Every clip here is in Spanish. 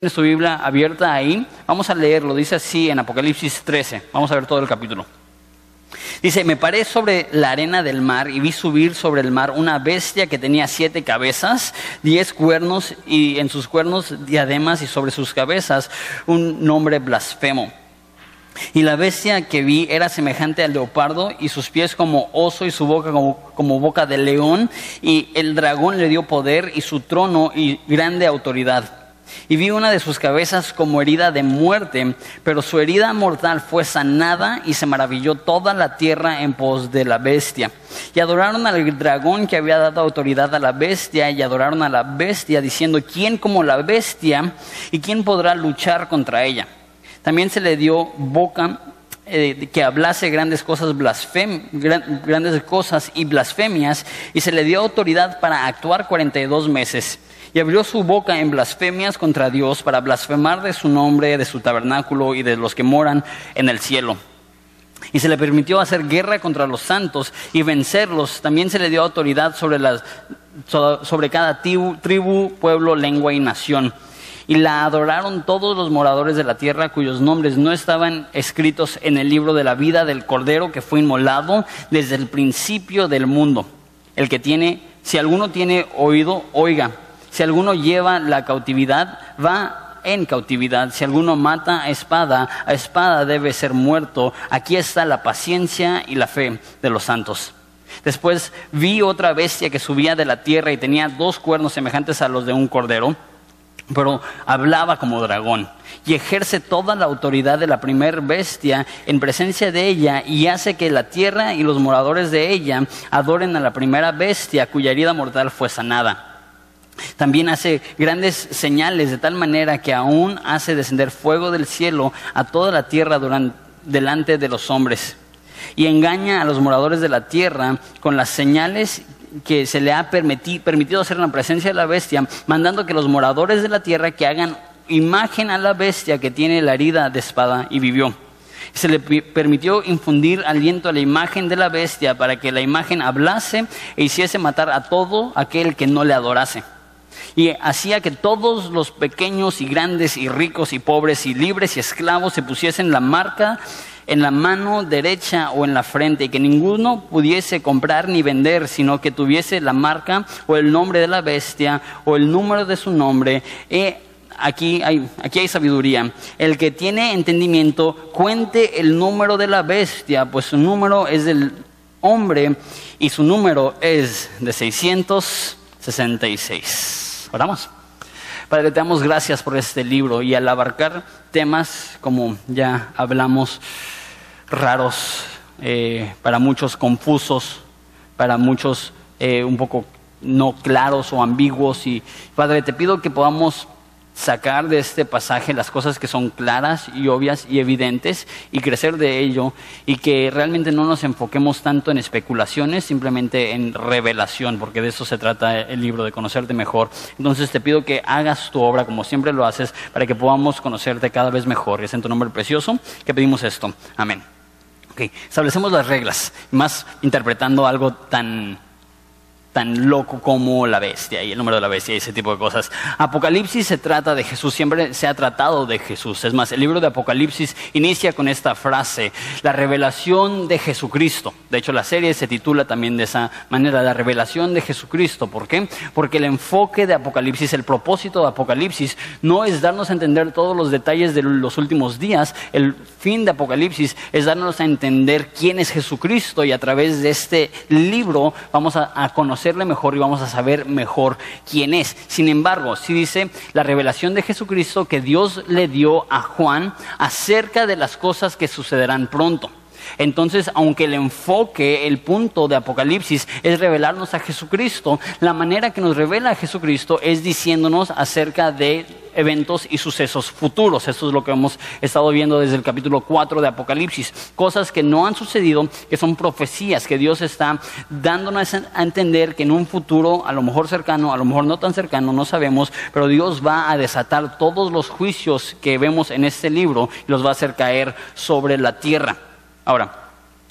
Tienes tu Biblia abierta ahí. Vamos a leerlo. Dice así en Apocalipsis 13. Vamos a ver todo el capítulo. Dice, me paré sobre la arena del mar y vi subir sobre el mar una bestia que tenía siete cabezas, diez cuernos y en sus cuernos diademas y sobre sus cabezas un nombre blasfemo. Y la bestia que vi era semejante al leopardo y sus pies como oso y su boca como boca de león y el dragón le dio poder y su trono y grande autoridad. Y vi una de sus cabezas como herida de muerte, pero su herida mortal fue sanada y se maravilló toda la tierra en pos de la bestia. Y adoraron al dragón que había dado autoridad a la bestia y adoraron a la bestia diciendo, ¿quién como la bestia y quién podrá luchar contra ella? También se le dio boca eh, que hablase grandes cosas, grandes cosas y blasfemias, y se le dio autoridad para actuar 42 meses y abrió su boca en blasfemias contra Dios para blasfemar de su nombre, de su tabernáculo y de los que moran en el cielo. Y se le permitió hacer guerra contra los santos y vencerlos. También se le dio autoridad sobre, las, sobre cada tribu, pueblo, lengua y nación. Y la adoraron todos los moradores de la tierra cuyos nombres no estaban escritos en el libro de la vida del Cordero que fue inmolado desde el principio del mundo. El que tiene, si alguno tiene oído, oiga. Si alguno lleva la cautividad, va en cautividad. Si alguno mata a espada, a espada debe ser muerto. Aquí está la paciencia y la fe de los santos. Después vi otra bestia que subía de la tierra y tenía dos cuernos semejantes a los de un cordero, pero hablaba como dragón y ejerce toda la autoridad de la primer bestia en presencia de ella y hace que la tierra y los moradores de ella adoren a la primera bestia cuya herida mortal fue sanada. También hace grandes señales de tal manera que aún hace descender fuego del cielo a toda la tierra delante de los hombres. Y engaña a los moradores de la tierra con las señales que se le ha permitido hacer en la presencia de la bestia, mandando que los moradores de la tierra que hagan imagen a la bestia que tiene la herida de espada y vivió. Se le permitió infundir aliento a la imagen de la bestia para que la imagen hablase e hiciese matar a todo aquel que no le adorase y hacía que todos los pequeños y grandes y ricos y pobres y libres y esclavos se pusiesen la marca en la mano derecha o en la frente y que ninguno pudiese comprar ni vender, sino que tuviese la marca o el nombre de la bestia o el número de su nombre. aquí hay, aquí hay sabiduría. El que tiene entendimiento, cuente el número de la bestia, pues su número es del hombre y su número es de 666. Oramos. Padre, te damos gracias por este libro y al abarcar temas, como ya hablamos, raros, eh, para muchos confusos, para muchos eh, un poco no claros o ambiguos. Y Padre, te pido que podamos sacar de este pasaje las cosas que son claras y obvias y evidentes y crecer de ello y que realmente no nos enfoquemos tanto en especulaciones, simplemente en revelación, porque de eso se trata el libro, de conocerte mejor. Entonces te pido que hagas tu obra como siempre lo haces para que podamos conocerte cada vez mejor. Y es en tu nombre precioso que pedimos esto. Amén. Establecemos las reglas, más interpretando algo tan tan loco como la bestia y el número de la bestia y ese tipo de cosas. Apocalipsis se trata de Jesús, siempre se ha tratado de Jesús. Es más, el libro de Apocalipsis inicia con esta frase, la revelación de Jesucristo. De hecho, la serie se titula también de esa manera, la revelación de Jesucristo. ¿Por qué? Porque el enfoque de Apocalipsis, el propósito de Apocalipsis, no es darnos a entender todos los detalles de los últimos días. El fin de Apocalipsis es darnos a entender quién es Jesucristo y a través de este libro vamos a, a conocer mejor y vamos a saber mejor quién es. Sin embargo, si dice la revelación de Jesucristo que Dios le dio a Juan acerca de las cosas que sucederán pronto. Entonces, aunque el enfoque, el punto de Apocalipsis es revelarnos a Jesucristo, la manera que nos revela a Jesucristo es diciéndonos acerca de eventos y sucesos futuros. Esto es lo que hemos estado viendo desde el capítulo 4 de Apocalipsis. Cosas que no han sucedido, que son profecías que Dios está dándonos a entender que en un futuro, a lo mejor cercano, a lo mejor no tan cercano, no sabemos, pero Dios va a desatar todos los juicios que vemos en este libro y los va a hacer caer sobre la tierra. Ahora,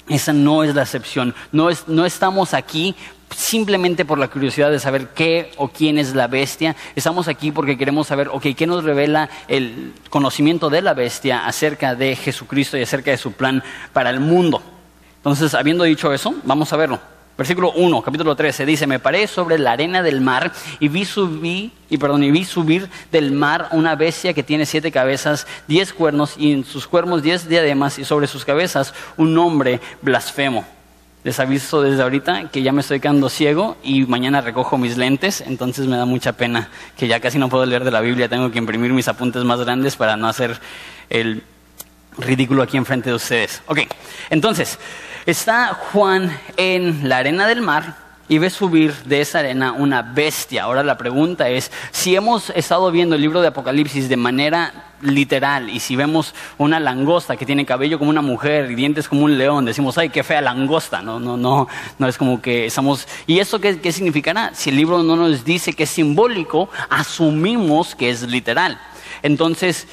esa no es la excepción. No, es, no estamos aquí simplemente por la curiosidad de saber qué o quién es la bestia. Estamos aquí porque queremos saber, ok, qué nos revela el conocimiento de la bestia acerca de Jesucristo y acerca de su plan para el mundo. Entonces, habiendo dicho eso, vamos a verlo. Versículo 1, capítulo 13, dice, me paré sobre la arena del mar y vi, subir, y, perdón, vi subir del mar una bestia que tiene siete cabezas, diez cuernos, y en sus cuernos diez diademas, y sobre sus cabezas un nombre blasfemo. Les aviso desde ahorita que ya me estoy quedando ciego y mañana recojo mis lentes, entonces me da mucha pena que ya casi no puedo leer de la Biblia, tengo que imprimir mis apuntes más grandes para no hacer el ridículo aquí enfrente de ustedes. Ok, entonces, está Juan en la arena del mar y ve subir de esa arena una bestia. Ahora la pregunta es, si hemos estado viendo el libro de Apocalipsis de manera literal y si vemos una langosta que tiene cabello como una mujer y dientes como un león, decimos, ay, qué fea langosta, no, no, no, no es como que estamos... ¿Y eso qué, qué significará? Si el libro no nos dice que es simbólico, asumimos que es literal. Entonces,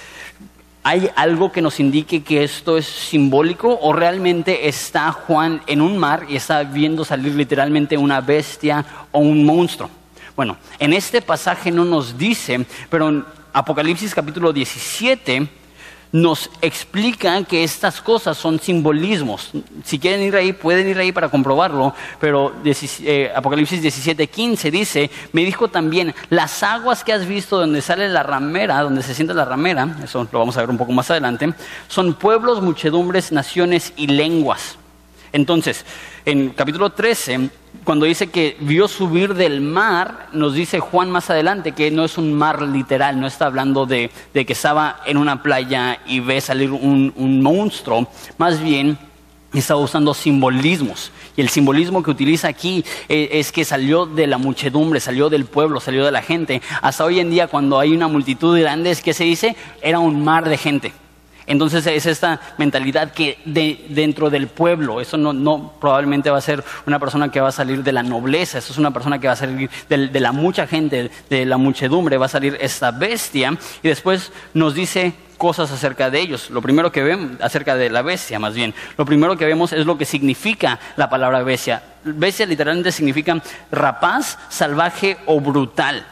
¿Hay algo que nos indique que esto es simbólico o realmente está Juan en un mar y está viendo salir literalmente una bestia o un monstruo? Bueno, en este pasaje no nos dice, pero en Apocalipsis capítulo 17 nos explica que estas cosas son simbolismos. Si quieren ir ahí, pueden ir ahí para comprobarlo, pero eh, Apocalipsis 17, 15 dice, me dijo también, las aguas que has visto donde sale la ramera, donde se sienta la ramera, eso lo vamos a ver un poco más adelante, son pueblos, muchedumbres, naciones y lenguas. Entonces, en capítulo 13, cuando dice que vio subir del mar, nos dice Juan más adelante que no es un mar literal, no está hablando de, que estaba en una playa y ve salir un, monstruo, más bien está usando simbolismos. Y el simbolismo que utiliza aquí eh, es que salió de la muchedumbre, salió del pueblo, salió de la gente. Hasta hoy en día, cuando hay una multitud grande, es que se dice, era un mar de gente. Entonces es esta mentalidad que dentro del pueblo, eso no, probablemente va a ser una persona que va a salir de la nobleza, eso es una persona que va a salir de, la mucha gente, de la muchedumbre, va a salir esta bestia y después nos dice cosas acerca de ellos. Lo primero que vemos, acerca de la bestia más bien, lo primero que vemos es lo que significa la palabra bestia. Bestia literalmente significa rapaz, salvaje o brutal.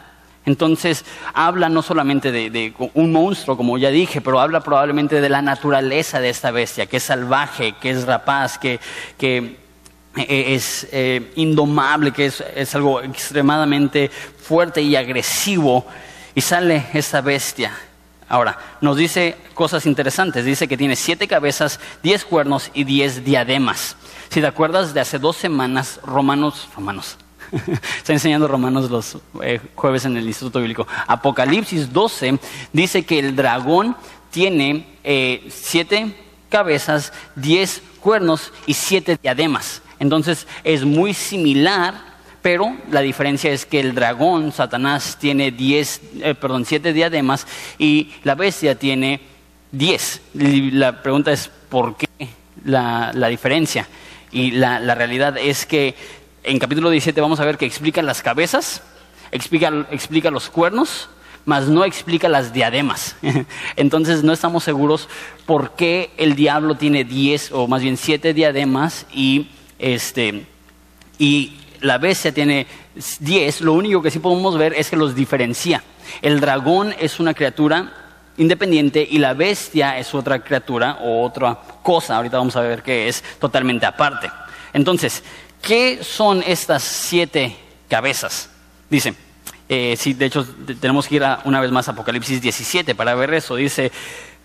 Entonces habla no solamente de, un monstruo, como ya dije, pero habla probablemente de la naturaleza de esta bestia, que es salvaje, que es rapaz, que, eh, es eh, indomable, que es, algo extremadamente fuerte y agresivo. Y sale esta bestia. Ahora, nos dice cosas interesantes. Dice que tiene siete cabezas, diez cuernos y diez diademas. Si te acuerdas de hace dos semanas, Romanos, Romanos, Está enseñando Romanos los eh, jueves en el Instituto Bíblico. Apocalipsis 12 dice que el dragón tiene eh, siete cabezas, diez cuernos y siete diademas. Entonces es muy similar, pero la diferencia es que el dragón, Satanás, tiene diez, eh, siete diademas y la bestia tiene diez. la pregunta es ¿por qué la, diferencia? Y la realidad es que en capítulo 17 vamos a ver que explica las cabezas, explica, explica los cuernos, mas no explica las diademas. Entonces no estamos seguros por qué el diablo tiene 10 o más bien 7 diademas y, este, y la bestia tiene 10. Lo único que sí podemos ver es que los diferencia. El dragón es una criatura independiente y la bestia es otra criatura o otra cosa, ahorita vamos a ver qué es, totalmente aparte. Entonces, ¿Qué son estas siete cabezas? Dice, eh, sí, de hecho tenemos que ir a, una vez más a Apocalipsis 17 para ver eso. Dice,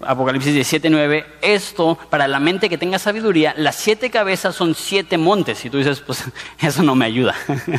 Apocalipsis 17, 9, esto, para la mente que tenga sabiduría, las siete cabezas son siete montes. Y tú dices, pues eso no me ayuda.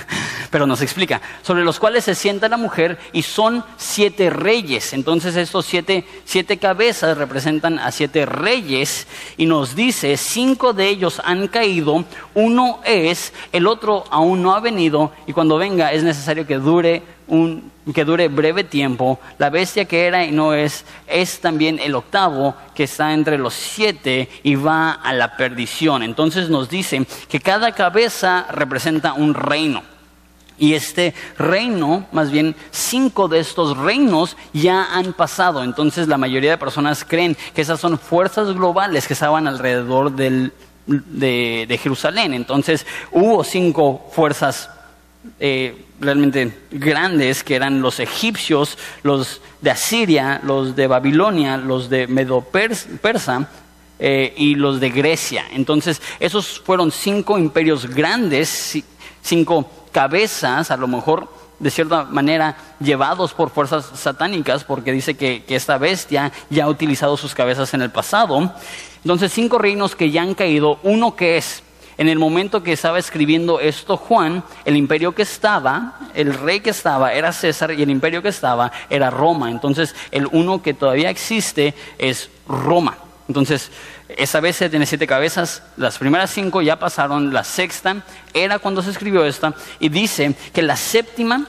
Pero nos explica, sobre los cuales se sienta la mujer y son siete reyes. Entonces estos siete, siete cabezas representan a siete reyes y nos dice, cinco de ellos han caído, uno es, el otro aún no ha venido y cuando venga es necesario que dure un que dure breve tiempo, la bestia que era y no es, es también el octavo que está entre los siete y va a la perdición. Entonces nos dice que cada cabeza representa un reino. Y este reino, más bien cinco de estos reinos ya han pasado. Entonces la mayoría de personas creen que esas son fuerzas globales que estaban alrededor del, de, de Jerusalén. Entonces hubo cinco fuerzas eh, realmente grandes, que eran los egipcios, los de Asiria, los de Babilonia, los de Medo-Persa eh, y los de Grecia. Entonces, esos fueron cinco imperios grandes, cinco cabezas, a lo mejor de cierta manera llevados por fuerzas satánicas, porque dice que, que, esta bestia ya ha utilizado sus cabezas en el pasado. Entonces, cinco reinos que ya han caído, uno que es en el momento que estaba escribiendo esto Juan, el imperio que estaba, el rey que estaba era César y el imperio que estaba era Roma. Entonces el uno que todavía existe es Roma. Entonces, esa vez tiene siete cabezas, las primeras cinco ya pasaron, la sexta era cuando se escribió esta, y dice que la séptima,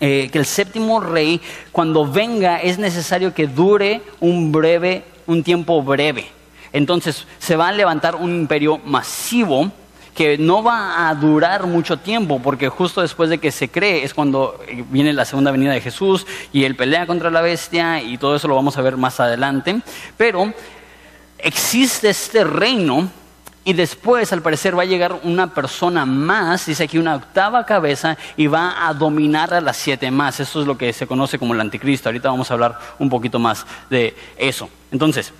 eh, que el séptimo rey, cuando venga, es necesario que dure un breve, un tiempo breve. Entonces se va a levantar un imperio masivo que no va a durar mucho tiempo, porque justo después de que se cree es cuando viene la segunda venida de Jesús y él pelea contra la bestia y todo eso lo vamos a ver más adelante. Pero existe este reino y después al parecer va a llegar una persona más, dice aquí una octava cabeza y va a dominar a las siete más. Eso es lo que se conoce como el anticristo. Ahorita vamos a hablar un poquito más de eso. Entonces,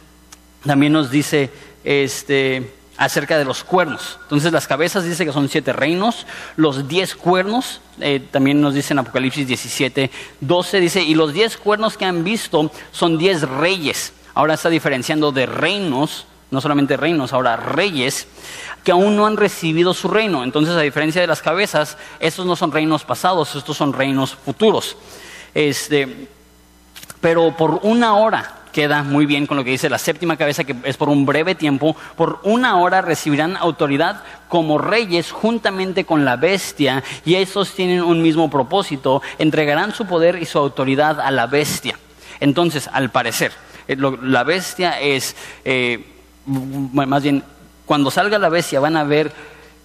también nos dice este, acerca de los cuernos. Entonces las cabezas dice que son siete reinos, los diez cuernos, eh, también nos dice en Apocalipsis 17, 12, dice, y los diez cuernos que han visto son diez reyes. Ahora está diferenciando de reinos, no solamente reinos, ahora reyes, que aún no han recibido su reino. Entonces, a diferencia de las cabezas, estos no son reinos pasados, estos son reinos futuros. Este, pero por una hora queda muy bien con lo que dice la séptima cabeza, que es por un breve tiempo, por una hora recibirán autoridad como reyes juntamente con la bestia, y esos tienen un mismo propósito, entregarán su poder y su autoridad a la bestia. Entonces, al parecer, eh, la bestia es, eh, más bien, cuando salga la bestia van a haber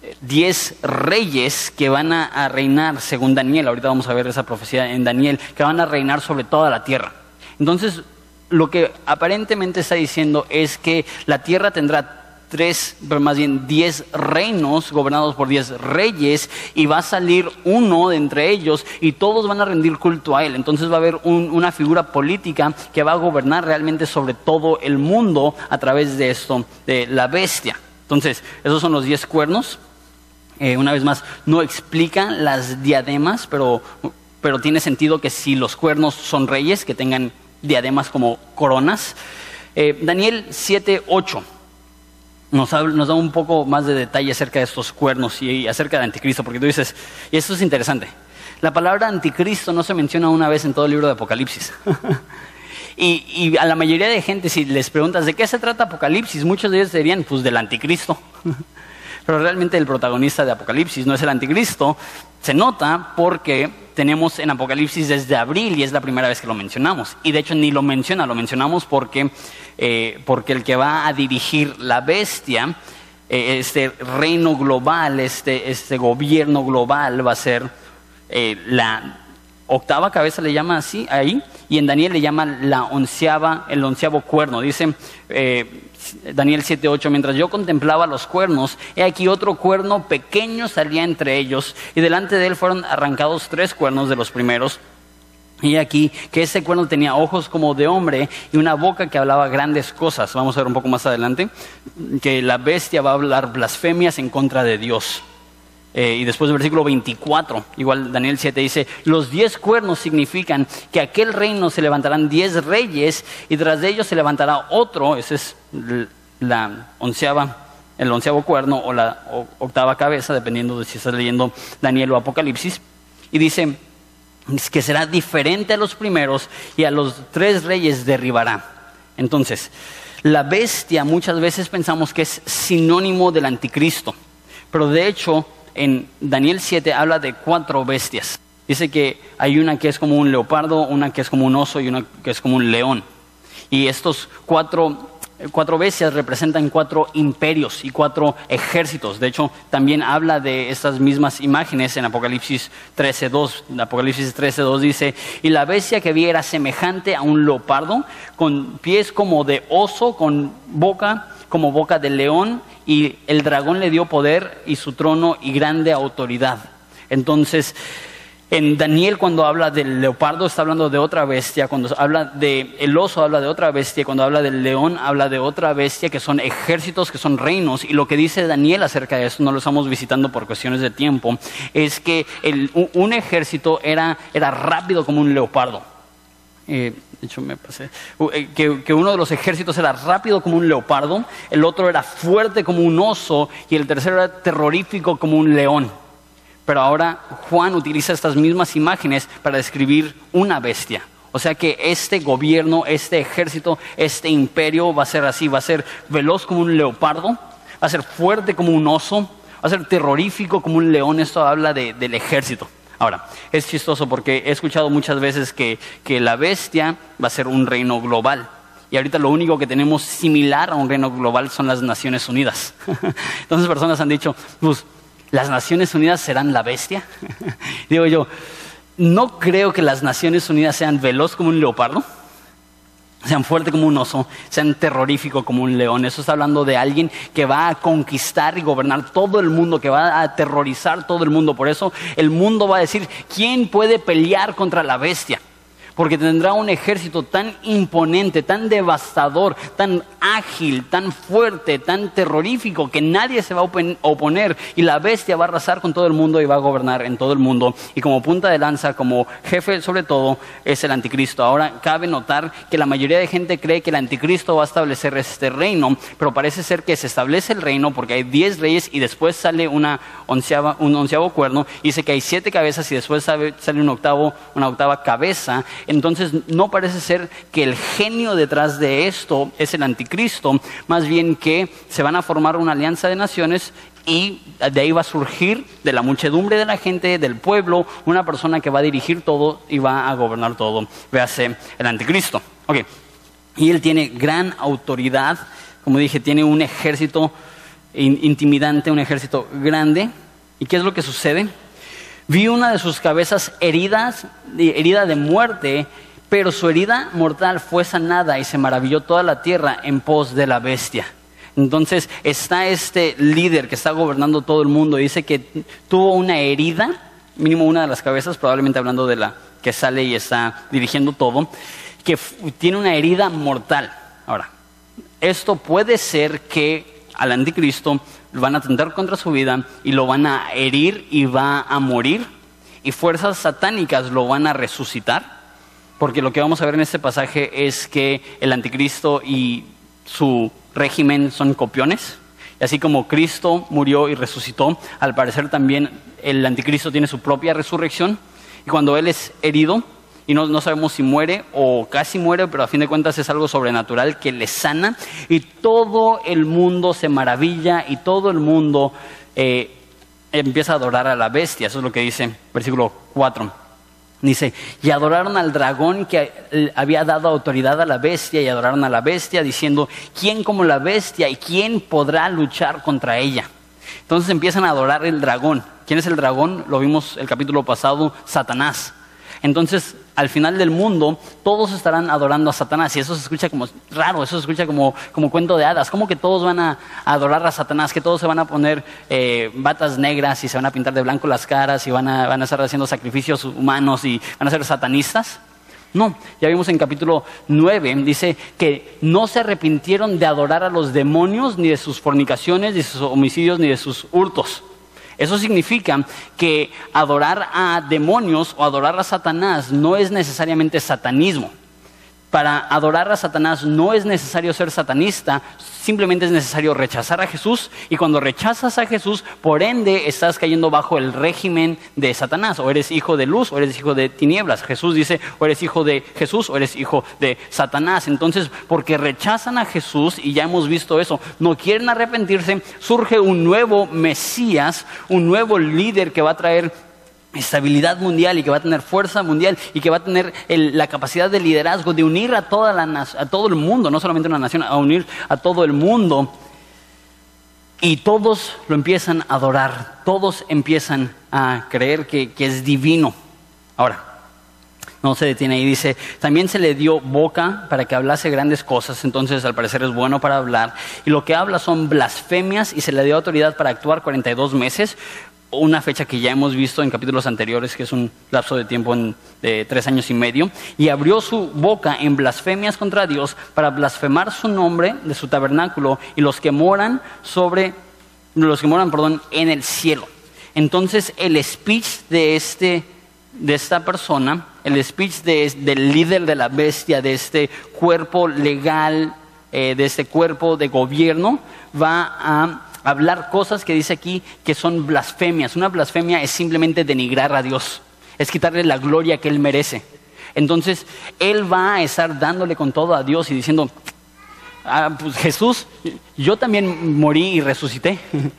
eh, diez reyes que van a reinar, según Daniel, ahorita vamos a ver esa profecía en Daniel, que van a reinar sobre toda la tierra. Entonces, lo que aparentemente está diciendo es que la tierra tendrá tres, más bien diez reinos gobernados por diez reyes y va a salir uno de entre ellos y todos van a rendir culto a él. Entonces va a haber una figura política que va a gobernar realmente sobre todo el mundo a través de esto, de la bestia. Entonces, esos son los diez cuernos. Eh, una vez más, no explican las diademas, pero, pero tiene sentido que si los cuernos son reyes, que tengan diademas como coronas. Eh, Daniel 7, 8 nos, da un poco más de detalle acerca de estos cuernos y, acerca de anticristo, porque tú dices, y esto es interesante, la palabra anticristo no se menciona una vez en todo el libro de Apocalipsis. y, y, a la mayoría de gente, si les preguntas de qué se trata Apocalipsis, muchos de ellos dirían, pues del anticristo. Pero realmente el protagonista de Apocalipsis no es el anticristo, se nota porque tenemos en Apocalipsis desde abril y es la primera vez que lo mencionamos. Y de hecho ni lo menciona, lo mencionamos porque, eh, porque el que va a dirigir la bestia, eh, este reino global, este, este gobierno global va a ser eh, la octava cabeza, le llama así ahí, y en Daniel le llama la onceava, el onceavo cuerno. Dice Daniel 7:8, mientras yo contemplaba los cuernos, he aquí otro cuerno pequeño salía entre ellos, y delante de él fueron arrancados tres cuernos de los primeros. Y aquí que ese cuerno tenía ojos como de hombre y una boca que hablaba grandes cosas. Vamos a ver un poco más adelante que la bestia va a hablar blasfemias en contra de Dios. Eh, y después del versículo 24, igual Daniel 7 dice, los diez cuernos significan que aquel reino se levantarán diez reyes y tras de ellos se levantará otro, ese es la onceava, el onceavo cuerno o la octava cabeza, dependiendo de si estás leyendo Daniel o Apocalipsis, y dice que será diferente a los primeros y a los tres reyes derribará. Entonces, la bestia muchas veces pensamos que es sinónimo del anticristo, pero de hecho en Daniel 7 habla de cuatro bestias. Dice que hay una que es como un leopardo, una que es como un oso y una que es como un león. Y estos cuatro, bestias representan cuatro imperios y cuatro ejércitos. De hecho, también habla de estas mismas imágenes en Apocalipsis 13.2. Apocalipsis 13.2 dice, y la bestia que vi era semejante a un leopardo, con pies como de oso, con boca como boca de león y el dragón le dio poder y su trono y grande autoridad. Entonces, en Daniel cuando habla del leopardo está hablando de otra bestia, cuando habla del el oso habla de otra bestia, cuando habla del león habla de otra bestia que son ejércitos, que son reinos. Y lo que dice Daniel acerca de eso, no lo estamos visitando por cuestiones de tiempo, es que un ejército era, era rápido como un leopardo. Eh, de hecho, me pasé. Eh, que, que, uno de los ejércitos era rápido como un leopardo, el otro era fuerte como un oso y el tercero era terrorífico como un león. Pero ahora Juan utiliza estas mismas imágenes para describir una bestia. O sea que este gobierno, este ejército, este imperio va a ser así, va a ser veloz como un leopardo, va a ser fuerte como un oso, va a ser terrorífico como un león. Esto habla del ejército. Ahora, es chistoso porque he escuchado muchas veces que, que la bestia va a ser un reino global. Y ahorita lo único que tenemos similar a un reino global son las Naciones Unidas. Entonces personas han dicho, pues ¿las Naciones Unidas serán la bestia? Digo yo, no creo que las Naciones Unidas sean veloz como un leopardo, sean fuerte como un oso, sean terrorífico como un león. Eso está hablando de alguien que va a conquistar y gobernar todo el mundo, que va a aterrorizar todo el mundo. Por eso el mundo va a decir, ¿quién puede pelear contra la bestia? Porque tendrá un ejército tan imponente, tan devastador, tan ágil, tan fuerte, tan terrorífico, que nadie se va a oponer y la bestia va a arrasar con todo el mundo y va a gobernar en todo el mundo. Y como punta de lanza, como jefe sobre todo, es el anticristo. Ahora cabe notar que la mayoría de gente cree que el anticristo va a establecer este reino, pero parece ser que se establece el reino porque hay diez reyes y después sale una onceava, un onceavo cuerno, y dice que hay siete cabezas y después sale un octavo, una octava cabeza entonces no parece ser que el genio detrás de esto es el anticristo, más bien que se van a formar una alianza de naciones y de ahí va a surgir de la muchedumbre de la gente, del pueblo, una persona que va a dirigir todo y va a gobernar todo. Véase el anticristo. Ok, y él tiene gran autoridad, como dije, tiene un ejército intimidante, un ejército grande. ¿Y qué es lo que sucede? Vi una de sus cabezas heridas, herida de muerte, pero su herida mortal fue sanada y se maravilló toda la tierra en pos de la bestia. Entonces está este líder que está gobernando todo el mundo dice que tuvo una herida, mínimo una de las cabezas, probablemente hablando de la que sale y está dirigiendo todo, que tiene una herida mortal. Ahora, esto puede ser que al anticristo van a atentar contra su vida y lo van a herir y va a morir. Y fuerzas satánicas lo van a resucitar. Porque lo que vamos a ver en este pasaje es que el anticristo y su régimen son copiones. Y así como Cristo murió y resucitó, al parecer también el anticristo tiene su propia resurrección. Y cuando él es herido, y no, sabemos si muere o casi muere, pero a fin de cuentas es algo sobrenatural que le sana y todo el mundo se maravilla y todo el mundo eh, empieza a adorar a la bestia. Eso es lo que dice versículo 4. Dice, y adoraron al dragón que había dado autoridad a la bestia y adoraron a la bestia diciendo, ¿quién como la bestia y quién podrá luchar contra ella? Entonces empiezan a adorar el dragón. ¿Quién es el dragón? Lo vimos el capítulo pasado, Satanás. Entonces, al final del mundo, todos estarán adorando a Satanás. Y eso se escucha como raro, eso se escucha como, como cuento de hadas. ¿Cómo que todos van a, adorar a Satanás? Que todos se van a poner eh, batas negras y se van a pintar de blanco las caras y van a, van a estar haciendo sacrificios humanos y van a ser satanistas. No, ya vimos en capítulo 9, dice que no se arrepintieron de adorar a los demonios, ni de sus fornicaciones, ni de sus homicidios, ni de sus hurtos. Eso significa que adorar a demonios o adorar a Satanás no es necesariamente satanismo. Para adorar a Satanás no es necesario ser satanista, simplemente es necesario rechazar a Jesús y cuando rechazas a Jesús, por ende estás cayendo bajo el régimen de Satanás, o eres hijo de luz o eres hijo de tinieblas. Jesús dice, o eres hijo de Jesús o eres hijo de Satanás. Entonces, porque rechazan a Jesús, y ya hemos visto eso, no quieren arrepentirse, surge un nuevo Mesías, un nuevo líder que va a traer estabilidad mundial y que va a tener fuerza mundial y que va a tener la capacidad de liderazgo de unir a, toda la, a todo el mundo, no solamente una nación, a unir a todo el mundo. Y todos lo empiezan a adorar, todos empiezan a creer que, que es divino. Ahora, no se detiene ahí, dice, también se le dio boca para que hablase grandes cosas, entonces al parecer es bueno para hablar, y lo que habla son blasfemias y se le dio autoridad para actuar 42 meses, una fecha que ya hemos visto en capítulos anteriores, que es un lapso de tiempo de tres años y medio, y abrió su boca en blasfemias contra Dios para blasfemar su nombre de su tabernáculo y los que moran sobre, los que moran, perdón, en el cielo. Entonces el speech de este de esta persona, el speech del líder de la bestia, de este cuerpo legal, eh, de este cuerpo de gobierno, va a hablar cosas que dice aquí que son blasfemias. Una blasfemia es simplemente denigrar a Dios, es quitarle la gloria que Él merece. Entonces, Él va a estar dándole con todo a Dios y diciendo, ah, pues Jesús, yo también morí y resucité.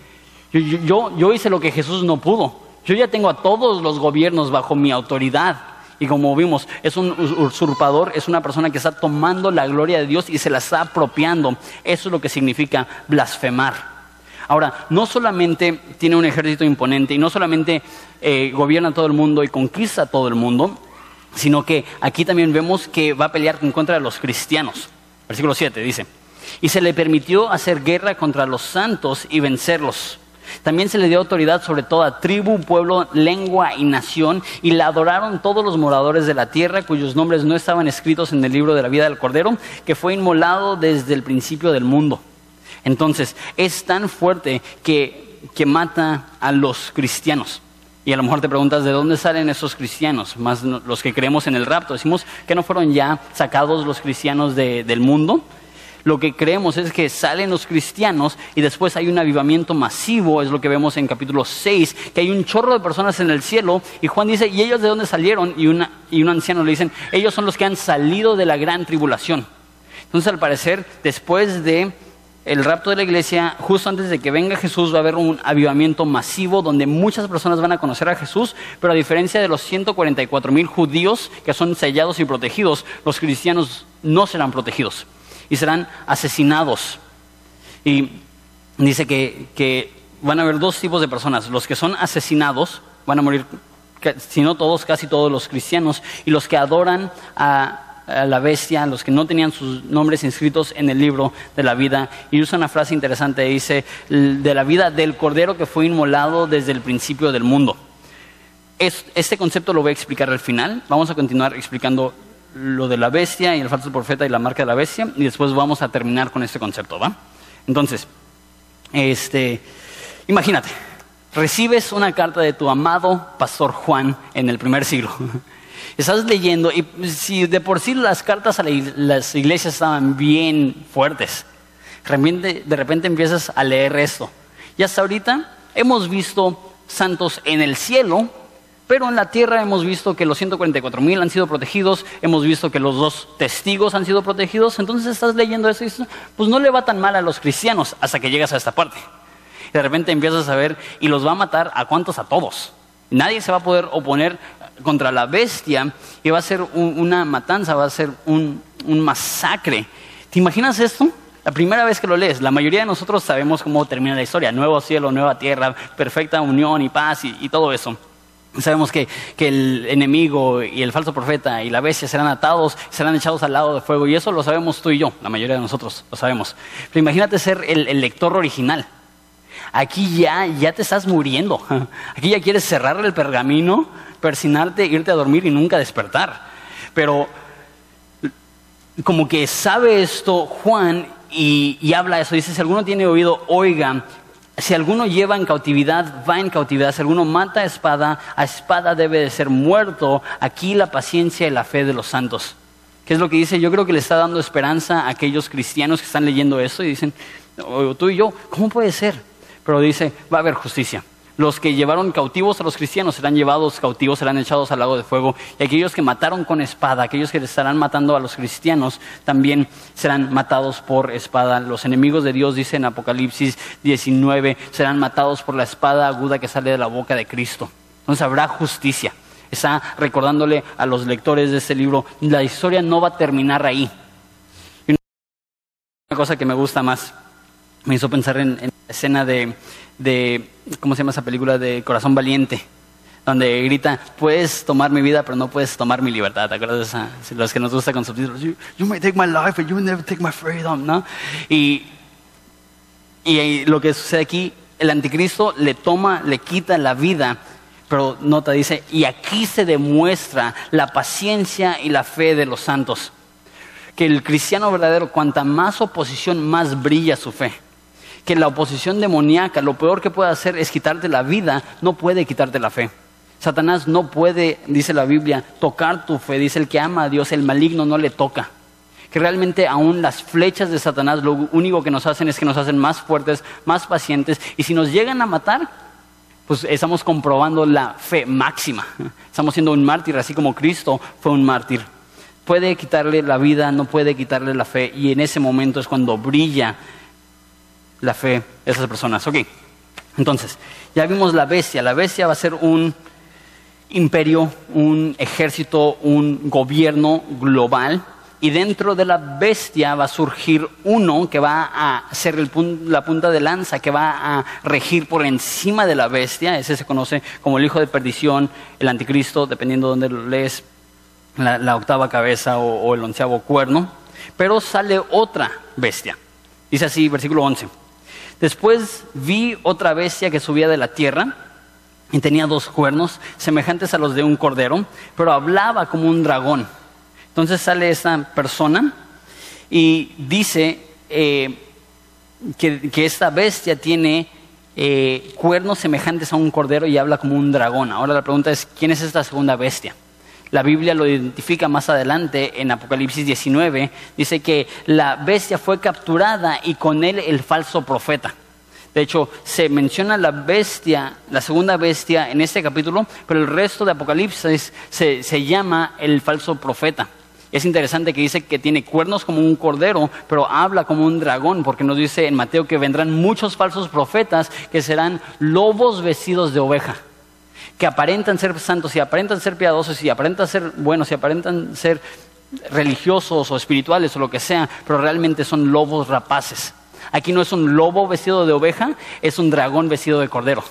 Yo, yo hice lo que Jesús no pudo. Yo ya tengo a todos los gobiernos bajo mi autoridad. Y como vimos, es un usurpador, es una persona que está tomando la gloria de Dios y se la está apropiando. Eso es lo que significa blasfemar. Ahora, no solamente tiene un ejército imponente y no solamente eh, gobierna todo el mundo y conquista todo el mundo, sino que aquí también vemos que va a pelear en contra de los cristianos. Versículo 7 dice, y se le permitió hacer guerra contra los santos y vencerlos. También se le dio autoridad sobre toda tribu, pueblo, lengua y nación, y la adoraron todos los moradores de la tierra, cuyos nombres no estaban escritos en el libro de la vida del Cordero, que fue inmolado desde el principio del mundo. Entonces, es tan fuerte que, que mata a los cristianos. Y a lo mejor te preguntas, ¿de dónde salen esos cristianos? Más los que creemos en el rapto. Decimos que no fueron ya sacados los cristianos del mundo. Lo que creemos es que salen los cristianos y después hay un avivamiento masivo, es lo que vemos en capítulo 6, que hay un chorro de personas en el cielo. Y Juan dice, ¿y ellos de dónde salieron? Y, y un anciano le dicen, ellos son los que han salido de la gran tribulación. Entonces, al parecer, después de el rapto de la iglesia, justo antes de que venga Jesús, va a haber un avivamiento masivo donde muchas personas van a conocer a Jesús, pero a diferencia de los 144 mil judíos que son sellados y protegidos, los cristianos no serán protegidos y serán asesinados. Y dice que, que van a haber dos tipos de personas, los que son asesinados, van a morir, si no todos, casi todos los cristianos, y los que adoran a a la bestia, los que no tenían sus nombres inscritos en el libro de la vida. Y usa una frase interesante, dice, de la vida del cordero que fue inmolado desde el principio del mundo. este concepto lo voy a explicar al final. Vamos a continuar explicando lo de la bestia y el falso profeta y la marca de la bestia y después vamos a terminar con este concepto, ¿va? Entonces, este, imagínate, recibes una carta de tu amado pastor Juan en el primer siglo. Estás leyendo y si de por sí las cartas a las iglesias estaban bien fuertes, de repente empiezas a leer esto. Y hasta ahorita hemos visto santos en el cielo, pero en la tierra hemos visto que los 144 mil han sido protegidos, hemos visto que los dos testigos han sido protegidos, entonces estás leyendo eso y dices, pues no le va tan mal a los cristianos hasta que llegas a esta parte. Y de repente empiezas a ver, y los va a matar a cuántos, a todos. Nadie se va a poder oponer contra la bestia y va a ser una matanza, va a ser un, masacre. ¿Te imaginas esto? La primera vez que lo lees, la mayoría de nosotros sabemos cómo termina la historia, nuevo cielo, nueva tierra, perfecta unión y paz y, todo eso. Sabemos que, el enemigo y el falso profeta y la bestia serán atados, serán echados al lado de fuego y eso lo sabemos tú y yo, la mayoría de nosotros lo sabemos. Pero imagínate ser el lector original. Aquí ya, ya te estás muriendo. Aquí ya quieres cerrar el pergamino persinarte, irte a dormir y nunca despertar. Pero como que sabe esto Juan y, habla eso, dice, si alguno tiene oído, oiga, si alguno lleva en cautividad, va en cautividad. Si alguno mata a espada, a espada debe de ser muerto. Aquí la paciencia y la fe de los santos. ¿Qué es lo que dice? Yo creo que le está dando esperanza a aquellos cristianos que están leyendo esto y dicen, tú y yo, ¿cómo puede ser? Pero dice, va a haber justicia. Los que llevaron cautivos a los cristianos serán llevados cautivos, serán echados al lago de fuego. Y aquellos que mataron con espada, aquellos que estarán matando a los cristianos, también serán matados por espada. Los enemigos de Dios, dice en Apocalipsis 19, serán matados por la espada aguda que sale de la boca de Cristo. Entonces habrá justicia. Está recordándole a los lectores de este libro, la historia no va a terminar ahí. Y una cosa que me gusta más, me hizo pensar en, la escena de de, ¿cómo se llama esa película? De Corazón Valiente, donde grita, puedes tomar mi vida, pero no puedes tomar mi libertad. ¿Te acuerdas de esa? Los que nos gusta con subtítulos, you, you may take my life, but you will never take my freedom, ¿no? Y, y lo que sucede aquí, el anticristo le toma, le quita la vida, pero nota, dice, y aquí se demuestra la paciencia y la fe de los santos. Que el cristiano verdadero, cuanta más oposición, más brilla su fe que la oposición demoníaca, lo peor que puede hacer es quitarte la vida, no puede quitarte la fe. Satanás no puede, dice la Biblia, tocar tu fe. Dice el que ama a Dios, el maligno no le toca. Que realmente aún las flechas de Satanás lo único que nos hacen es que nos hacen más fuertes, más pacientes. Y si nos llegan a matar, pues estamos comprobando la fe máxima. Estamos siendo un mártir, así como Cristo fue un mártir. Puede quitarle la vida, no puede quitarle la fe. Y en ese momento es cuando brilla la fe de esas personas. Ok, entonces, ya vimos la bestia. La bestia va a ser un imperio, un ejército, un gobierno global. Y dentro de la bestia va a surgir uno que va a ser la punta de lanza, que va a regir por encima de la bestia. Ese se conoce como el hijo de perdición, el anticristo, dependiendo de dónde lo lees, la, octava cabeza o, o el onceavo cuerno. Pero sale otra bestia. Dice así, versículo 11. Después vi otra bestia que subía de la tierra y tenía dos cuernos semejantes a los de un cordero, pero hablaba como un dragón. Entonces sale esta persona y dice eh, que, esta bestia tiene eh, cuernos semejantes a un cordero y habla como un dragón. Ahora la pregunta es, ¿quién es esta segunda bestia? La Biblia lo identifica más adelante en Apocalipsis 19. Dice que la bestia fue capturada y con él el falso profeta. De hecho, se menciona la bestia, la segunda bestia en este capítulo, pero el resto de Apocalipsis se, llama el falso profeta. Es interesante que dice que tiene cuernos como un cordero, pero habla como un dragón, porque nos dice en Mateo que vendrán muchos falsos profetas que serán lobos vestidos de oveja que aparentan ser santos y aparentan ser piadosos y aparentan ser buenos y aparentan ser religiosos o espirituales o lo que sea, pero realmente son lobos rapaces. Aquí no es un lobo vestido de oveja, es un dragón vestido de cordero.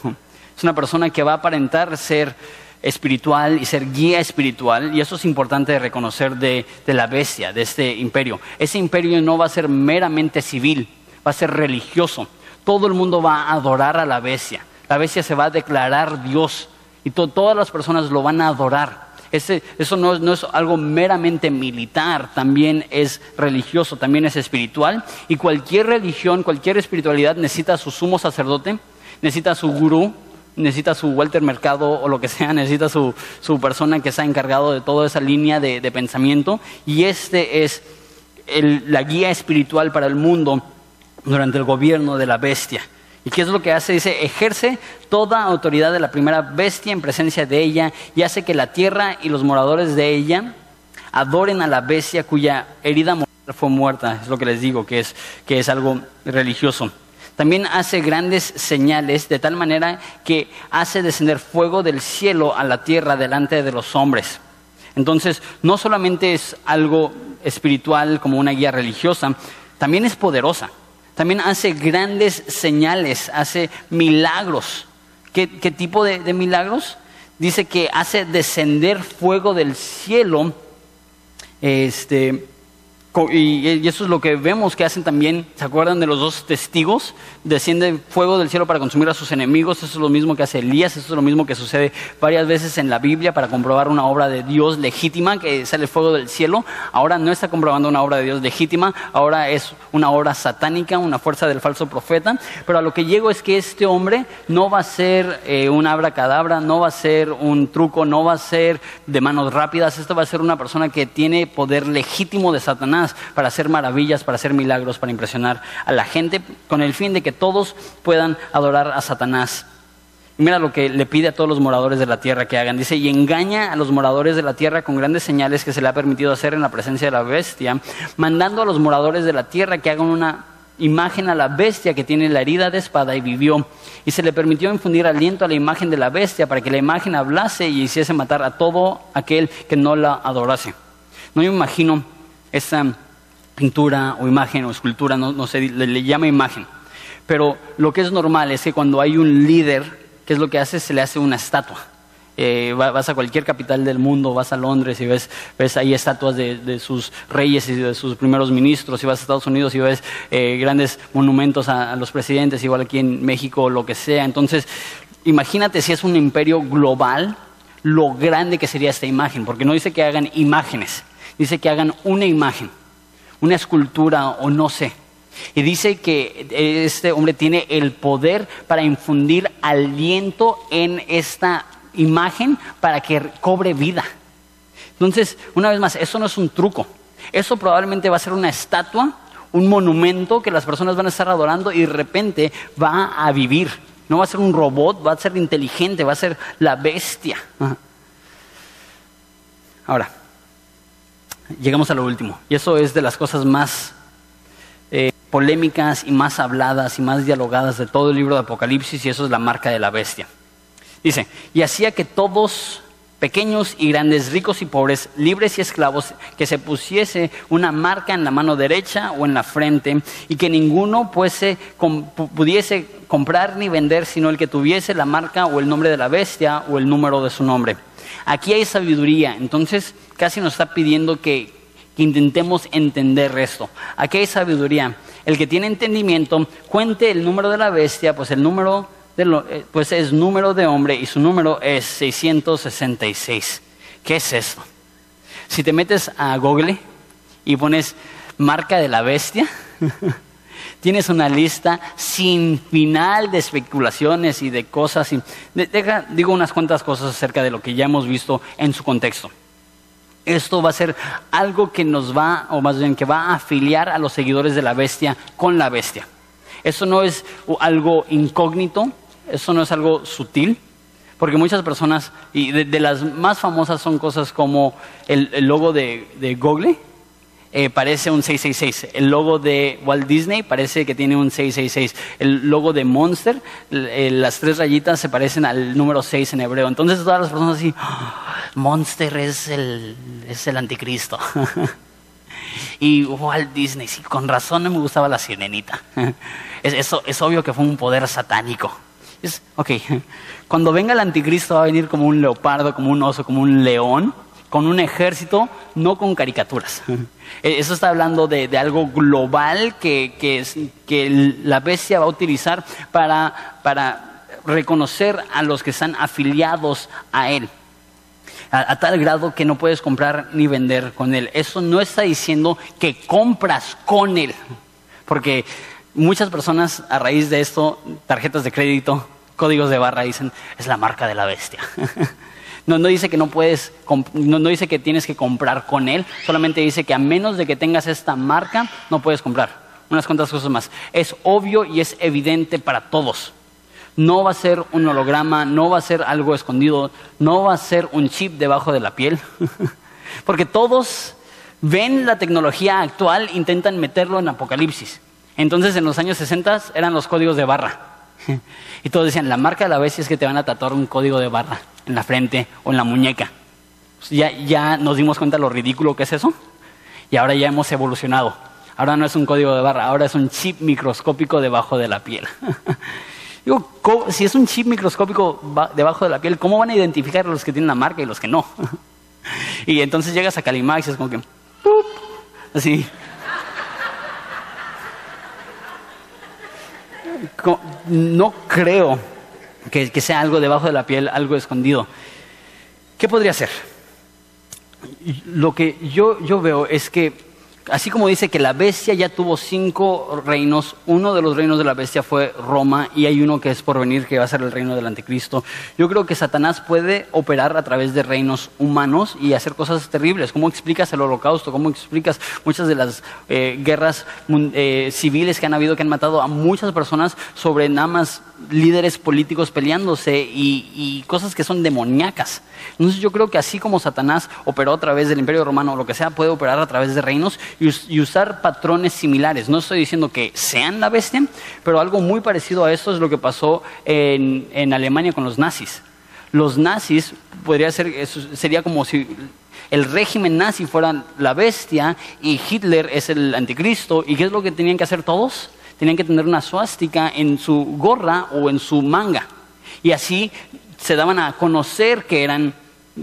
Es una persona que va a aparentar ser espiritual y ser guía espiritual, y eso es importante reconocer de, de la bestia, de este imperio. Ese imperio no va a ser meramente civil, va a ser religioso. Todo el mundo va a adorar a la bestia. La bestia se va a declarar Dios y todas las personas lo van a adorar. eso no, no, es algo meramente militar, también es religioso, también es espiritual. Y cualquier religión, cualquier espiritualidad necesita su sumo sacerdote, necesita su gurú, necesita su Walter Mercado o lo que sea, necesita su, su persona que está encargado de toda esa línea de, de pensamiento. Y este es el, la guía espiritual para el mundo durante el gobierno de la bestia. ¿Y qué es lo que hace? Dice, ejerce toda autoridad de la primera bestia en presencia de ella y hace que la tierra y los moradores de ella adoren a la bestia cuya herida mortal fue muerta. Es lo que les digo, que es, que es algo religioso. También hace grandes señales de tal manera que hace descender fuego del cielo a la tierra delante de los hombres. Entonces, no solamente es algo espiritual como una guía religiosa, también es poderosa. También hace grandes señales, hace milagros. ¿Qué, tipo de, de milagros? Dice que hace descender fuego del cielo este, y, eso es lo que vemos que hacen también, ¿se acuerdan de los dos testigos? Desciende fuego del cielo para consumir a sus enemigos, eso es lo mismo que hace Elías, eso es lo mismo que sucede varias veces en la Biblia para comprobar una obra de Dios legítima, que sale fuego del cielo. Ahora no está comprobando una obra de Dios legítima, ahora es una obra satánica, una fuerza del falso profeta. Pero a lo que llego es que este hombre no va a ser eh, un abracadabra, no va a ser un truco, no va a ser de manos rápidas, esto va a ser una persona que tiene poder legítimo de Satanás para hacer maravillas, para hacer milagros, para impresionar a la gente, con el fin de que todos puedan adorar a Satanás. Mira lo que le pide a todos los moradores de la tierra que hagan. Dice, y engaña a los moradores de la tierra con grandes señales que se le ha permitido hacer en la presencia de la bestia, mandando a los moradores de la tierra que hagan una imagen a la bestia que tiene la herida de espada y vivió. Y se le permitió infundir aliento a la imagen de la bestia para que la imagen hablase y hiciese matar a todo aquel que no la adorase. No me imagino esa pintura o imagen o escultura, no, no sé, le, llama imagen. Pero lo que es normal es que cuando hay un líder, ¿qué es lo que hace? Se le hace una estatua. Eh, vas a cualquier capital del mundo, vas a Londres y ves, ves ahí estatuas de, sus reyes y de sus primeros ministros, y vas a Estados Unidos y ves eh, grandes monumentos a, a los presidentes, igual aquí en México, lo que sea. Entonces, imagínate si es un imperio global, lo grande que sería esta imagen, porque no dice que hagan imágenes, dice que hagan una imagen, una escultura o no sé. Y dice que este hombre tiene el poder para infundir aliento en esta imagen para que cobre vida. Entonces, una vez más, eso no es un truco. Eso probablemente va a ser una estatua, un monumento que las personas van a estar adorando y de repente va a vivir. No va a ser un robot, va a ser inteligente, va a ser la bestia. Ahora, llegamos a lo último. Y eso es de las cosas más eh, polémicas y más habladas y más dialogadas de todo el libro de Apocalipsis y eso es la marca de la bestia. Dice, y hacía que todos, pequeños y grandes, ricos y pobres, libres y esclavos, que se pusiese una marca en la mano derecha o en la frente, y que ninguno pudiese comprar ni vender, sino el que tuviese la marca o el nombre de la bestia o el número de su nombre. Aquí hay sabiduría, entonces casi nos está pidiendo que, intentemos entender esto. Aquí hay sabiduría. El que tiene entendimiento, cuente el número de la bestia, pues el número eh, pues es número de hombre y su número es 666. ¿Qué es esto? Si te metes a Google y pones marca de la bestia, tienes una lista sin final de especulaciones y de cosas. digo unas cuantas cosas acerca de lo que ya hemos visto en su contexto. Esto va a ser algo que nos va, o más bien que va a afiliar a los seguidores de la bestia con la bestia. Eso no es algo incógnito, eso no es algo sutil, porque muchas personas, y de, las más famosas son cosas como el, logo de, Google, eh, parece un 666. El logo de Walt Disney parece que tiene un 666. El logo de Monster, eh, las tres rayitas se parecen al número 6 en hebreo. Entonces todas las personas así, ah, Monster es el, es el anticristo. y Walt Disney, sí, con razón no me gustaba la sirenita. es, es obvio que fue un poder satánico. Es, ok, cuando venga el anticristo va a venir como un leopardo, como un oso, como un león, con un ejército, no con caricaturas. E, eso está hablando de, algo global que, que, la bestia va a utilizar para, para reconocer a los que están afiliados a él. A, a, tal grado que no puedes comprar ni vender con él. Eso no está diciendo que compras con él. Porque muchas personas a raíz de esto, tarjetas de crédito, códigos de barra, dicen, es la marca de la bestia. No, dice que no puedes, no, no, dice que tienes que comprar con él, solamente dice que a menos de que tengas esta marca, no puedes comprar. Unas cuantas cosas más. Es obvio y es evidente para todos. No va a ser un holograma, no va a ser algo escondido, no va a ser un chip debajo de la piel. Porque todos ven la tecnología actual, intentan meterlo en Apocalipsis. Entonces en los años 60 eran los códigos de barra. Y todos decían, la marca de la bestia es que te van a tatuar un código de barra en la frente o en la muñeca. Pues ya, ya nos dimos cuenta de lo ridículo que es eso. Y ahora ya hemos evolucionado. Ahora no es un código de barra, ahora es un chip microscópico debajo de la piel. Digo, si es un chip microscópico debajo de la piel, ¿cómo van a identificar a los que tienen la marca y los que no? y entonces llegas a Calimax y es como que, así, no creo que, sea algo debajo de la piel, algo escondido. ¿Qué podría ser? Lo que yo, yo veo es que así como dice que la bestia ya tuvo cinco reinos, uno de los reinos de la bestia fue Roma y hay uno que es por venir que va a ser el reino del anticristo. Yo creo que Satanás puede operar a través de reinos humanos y hacer cosas terribles. ¿Cómo explicas el holocausto? ¿Cómo explicas muchas de las eh, guerras eh, civiles que han habido que han matado a muchas personas sobre nada más líderes políticos peleándose y, y cosas que son demoníacas? Entonces yo creo que así como Satanás operó a través del imperio romano o lo que sea, puede operar a través de reinos y, usar patrones similares. No estoy diciendo que sean la bestia, pero algo muy parecido a esto es lo que pasó en, Alemania con los nazis. Los nazis podría ser, sería como si el régimen nazi fuera la bestia y Hitler es el anticristo. ¿Y qué es lo que tenían que hacer todos? Tenían que tener una suástica en su gorra o en su manga. Y así se daban a conocer que eran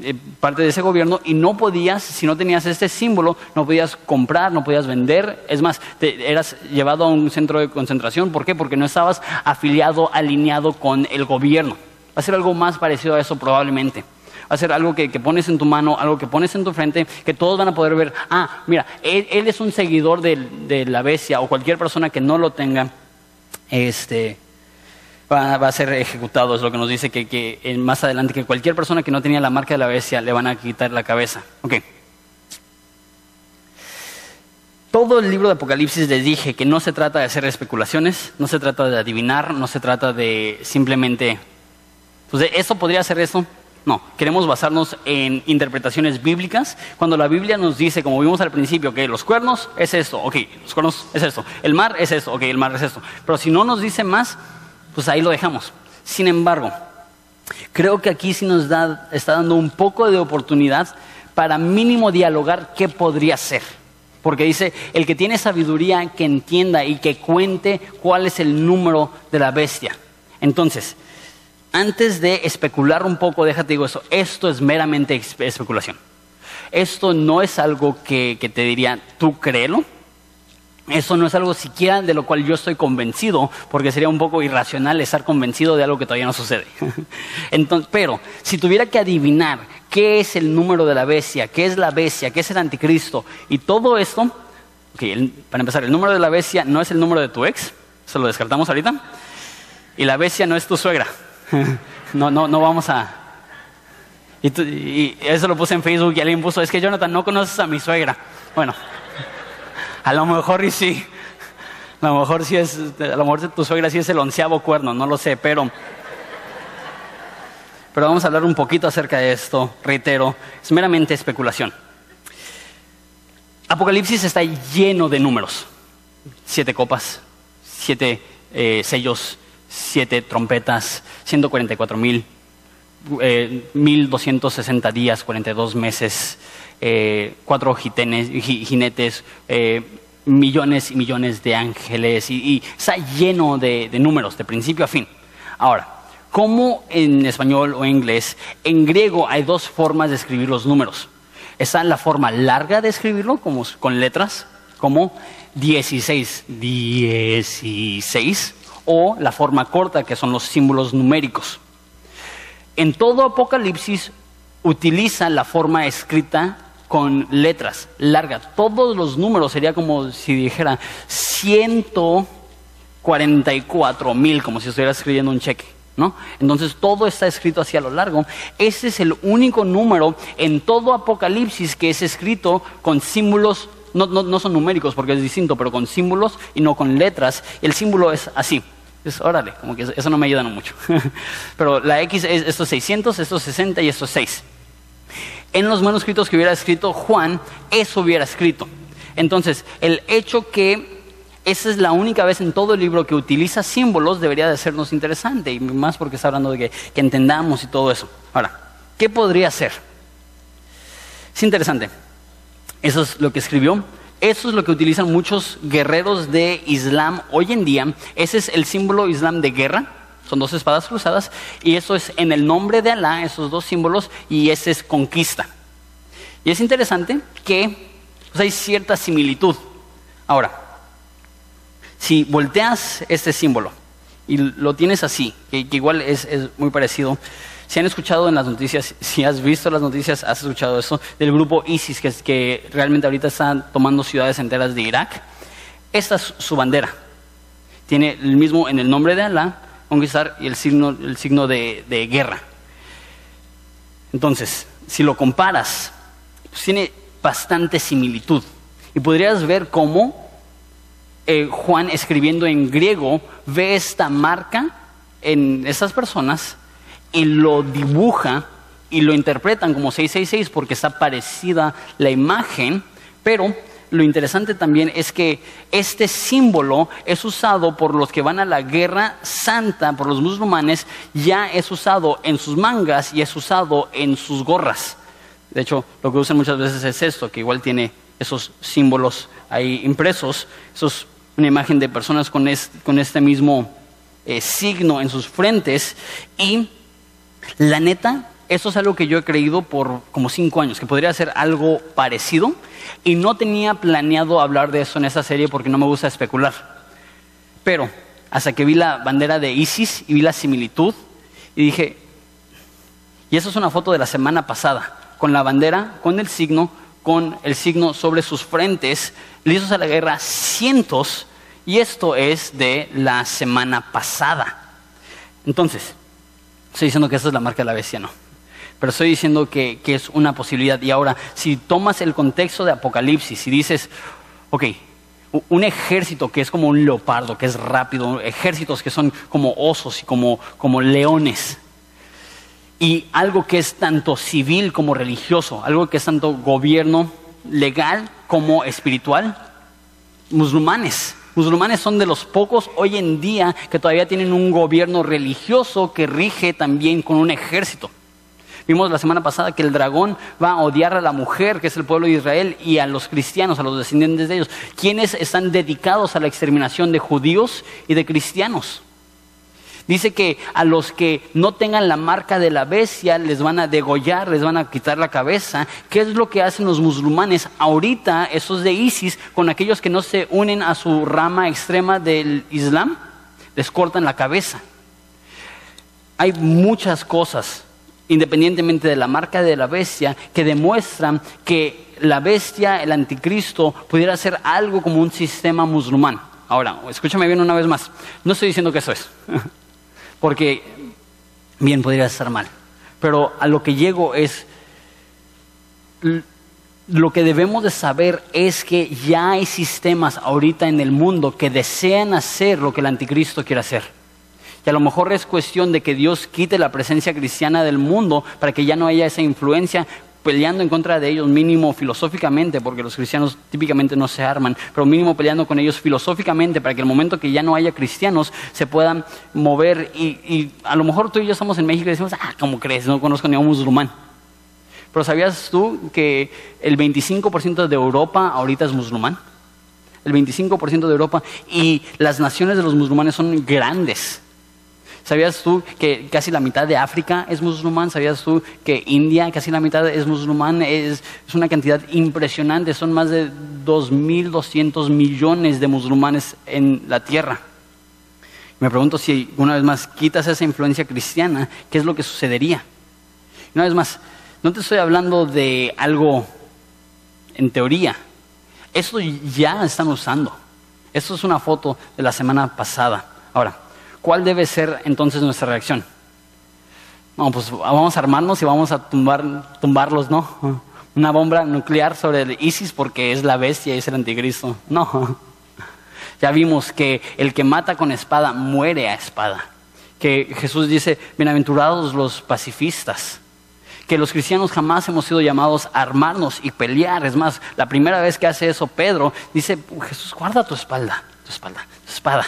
eh, parte de ese gobierno y no podías, si no tenías este símbolo, no podías comprar, no podías vender. Es más, te, eras llevado a un centro de concentración. ¿Por qué? Porque no estabas afiliado, alineado con el gobierno. Va a ser algo más parecido a eso probablemente. Va a ser algo que, pones en tu mano, algo que pones en tu frente, que todos van a poder ver. Ah, mira, él, es un seguidor de, de la bestia o cualquier persona que no lo tenga. Este, va, a ser ejecutado, es lo que nos dice que, más adelante, que cualquier persona que no tenía la marca de la bestia le van a quitar la cabeza. Ok. Todo el libro de Apocalipsis les dije que no se trata de hacer especulaciones, no se trata de adivinar, no se trata de simplemente... Pues ¿eso podría ser eso? No, queremos basarnos en interpretaciones bíblicas. Cuando la Biblia nos dice, como vimos al principio, que los cuernos es esto, ok, los cuernos es esto, el mar es esto, ok, el mar es esto. Pero si no nos dice más, pues ahí lo dejamos. Sin embargo, creo que aquí sí nos da, está dando un poco de oportunidad para mínimo dialogar qué podría ser. Porque dice, el que tiene sabiduría, que entienda y que cuente cuál es el número de la bestia. Entonces, antes de especular un poco, déjate digo eso, esto es meramente especulación. Esto no es algo que, que te diría, tú créelo, eso no es algo siquiera de lo cual yo estoy convencido, porque sería un poco irracional estar convencido de algo que todavía no sucede. Entonces, pero si tuviera que adivinar qué es el número de la bestia, qué es la bestia, qué es el anticristo y todo esto, para empezar, el número de la bestia no es el número de tu ex, se lo descartamos ahorita, y la bestia no es tu suegra. no, no, no vamos a... Y, y eso lo puse en Facebook y alguien puso, es que Jonathan, no conoces a mi suegra. Bueno, a lo mejor y sí. A lo mejor sí es, a lo mejor tu suegra sí es el onceavo cuerno, no lo sé, pero. Pero vamos a hablar un poquito acerca de esto, reitero, es meramente especulación. Apocalipsis está lleno de números. Siete copas, siete eh, sellos, siete trompetas, 144 mil, eh, 1260 días, 42 meses, eh, cuatro jinetes, eh, millones y millones de ángeles y, está lleno de, números de principio a fin. Ahora, ¿cómo en español o inglés? En griego hay dos formas de escribir los números. Está la forma larga de escribirlo, como con letras, como 16, 16, o la forma corta, que son los símbolos numéricos. En todo Apocalipsis utiliza la forma escrita con letras largas. Todos los números sería como si dijera 144 mil, como si estuviera escribiendo un cheque. ¿No? Entonces todo está escrito hacia lo largo. Ese es el único número en todo Apocalipsis que es escrito con símbolos, no, no, son numéricos porque es distinto, pero con símbolos y no con letras. El símbolo es así. Es, órale, como que eso no me ayuda mucho. pero la X es estos 600, estos 60 y estos 6 en los manuscritos que hubiera escrito Juan, eso hubiera escrito. Entonces, el hecho que esa es la única vez en todo el libro que utiliza símbolos debería de sernos interesante, y más porque está hablando de que, que entendamos y todo eso. Ahora, ¿qué podría ser? Es interesante. Eso es lo que escribió. Eso es lo que utilizan muchos guerreros de Islam hoy en día. Ese es el símbolo Islam de guerra son dos espadas cruzadas y eso es en el nombre de Alá, esos dos símbolos, y ese es conquista. Y es interesante que pues, hay cierta similitud. Ahora, si volteas este símbolo y lo tienes así, que, igual es, muy parecido, si han escuchado en las noticias, si has visto las noticias, has escuchado eso, del grupo ISIS, que, que realmente ahorita están tomando ciudades enteras de Irak, esta es su bandera. Tiene el mismo en el nombre de Alá, conquistar y el signo, el signo de, guerra. Entonces, si lo comparas, pues tiene bastante similitud. Y podrías ver cómo eh, Juan escribiendo en griego ve esta marca en esas personas y lo dibuja y lo interpretan como 666 porque está parecida la imagen, pero lo interesante también es que este símbolo es usado por los que van a la guerra santa, por los musulmanes, ya es usado en sus mangas y es usado en sus gorras. De hecho, lo que usan muchas veces es esto, que igual tiene esos símbolos ahí impresos. Eso es una imagen de personas con este, mismo eh, signo en sus frentes. Y La neta, eso es algo que yo he creído por como cinco años, que podría ser algo parecido, y no tenía planeado hablar de eso en esa serie porque no me gusta especular. Pero hasta que vi la bandera de ISIS y vi la similitud, y dije, y eso es una foto de la semana pasada, con la bandera, con el signo, con el signo sobre sus frentes, listos a la guerra, cientos, y esto es de la semana pasada. Entonces, estoy diciendo que esa es la marca de la bestia, no. Pero estoy diciendo que, que es una posibilidad. Y ahora, si tomas el contexto de Apocalipsis y dices, ok, un ejército que es como un leopardo, que es rápido, ejércitos que son como osos y como, como leones, y algo que es tanto civil como religioso, algo que es tanto gobierno legal como espiritual, musulmanes. Musulmanes son de los pocos hoy en día que todavía tienen un gobierno religioso que rige también con un ejército. Vimos la semana pasada que el dragón va a odiar a la mujer, que es el pueblo de Israel, y a los cristianos, a los descendientes de ellos, quienes están dedicados a la exterminación de judíos y de cristianos. Dice que a los que no tengan la marca de la bestia les van a degollar, les van a quitar la cabeza. ¿Qué es lo que hacen los musulmanes ahorita, esos de ISIS, con aquellos que no se unen a su rama extrema del Islam? Les cortan la cabeza. Hay muchas cosas, independientemente de la marca de la bestia, que demuestran que la bestia, el anticristo, pudiera ser algo como un sistema musulmán. Ahora, escúchame bien una vez más. No estoy diciendo que eso es. porque bien podría estar mal. Pero a lo que llego es, lo que debemos de saber es que ya hay sistemas ahorita en el mundo que desean hacer lo que el anticristo quiere hacer. Y a lo mejor es cuestión de que Dios quite la presencia cristiana del mundo para que ya no haya esa influencia, peleando en contra de ellos, mínimo filosóficamente, porque los cristianos típicamente no se arman, pero mínimo peleando con ellos filosóficamente para que el momento que ya no haya cristianos se puedan mover. Y, a lo mejor tú y yo estamos en México y decimos, ah, ¿cómo crees? No conozco ni a un musulmán. Pero ¿sabías tú que el 25% de Europa ahorita es musulmán? El 25% de Europa y las naciones de los musulmanes son grandes. ¿Sabías tú que casi la mitad de África es musulmán? ¿Sabías tú que India casi la mitad es musulmán? Es, una cantidad impresionante, son más de 2.200 millones de musulmanes en la tierra. Me pregunto si una vez más quitas esa influencia cristiana, ¿qué es lo que sucedería? Una vez más, no te estoy hablando de algo en teoría. Esto ya están usando. Esto es una foto de la semana pasada. Ahora, ¿cuál debe ser entonces nuestra reacción? No, pues vamos a armarnos y vamos a tumbar, tumbarlos, ¿no? Una bomba nuclear sobre el ISIS porque es la bestia y es el anticristo. No. Ya vimos que el que mata con espada muere a espada. Que Jesús dice, bienaventurados los pacifistas. Que los cristianos jamás hemos sido llamados a armarnos y pelear. Es más, la primera vez que hace eso Pedro dice, Jesús, guarda tu espalda, tu espalda, tu espada.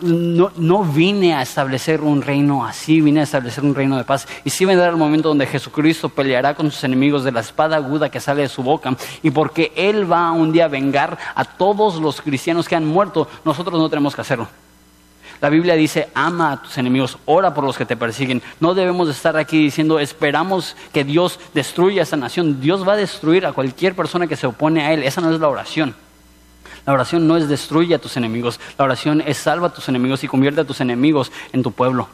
No, vine a establecer un reino así, vine a establecer un reino de paz. Y sí vendrá el momento donde Jesucristo peleará con sus enemigos de la espada aguda que sale de su boca. Y porque Él va un día a vengar a todos los cristianos que han muerto, nosotros no tenemos que hacerlo. La Biblia dice, ama a tus enemigos, ora por los que te persiguen. No debemos estar aquí diciendo, esperamos que Dios destruya esta nación. Dios va a destruir a cualquier persona que se opone a Él. Esa no es la oración. La oración no es destruye a tus enemigos, la oración es salva a tus enemigos y convierte a tus enemigos en tu pueblo.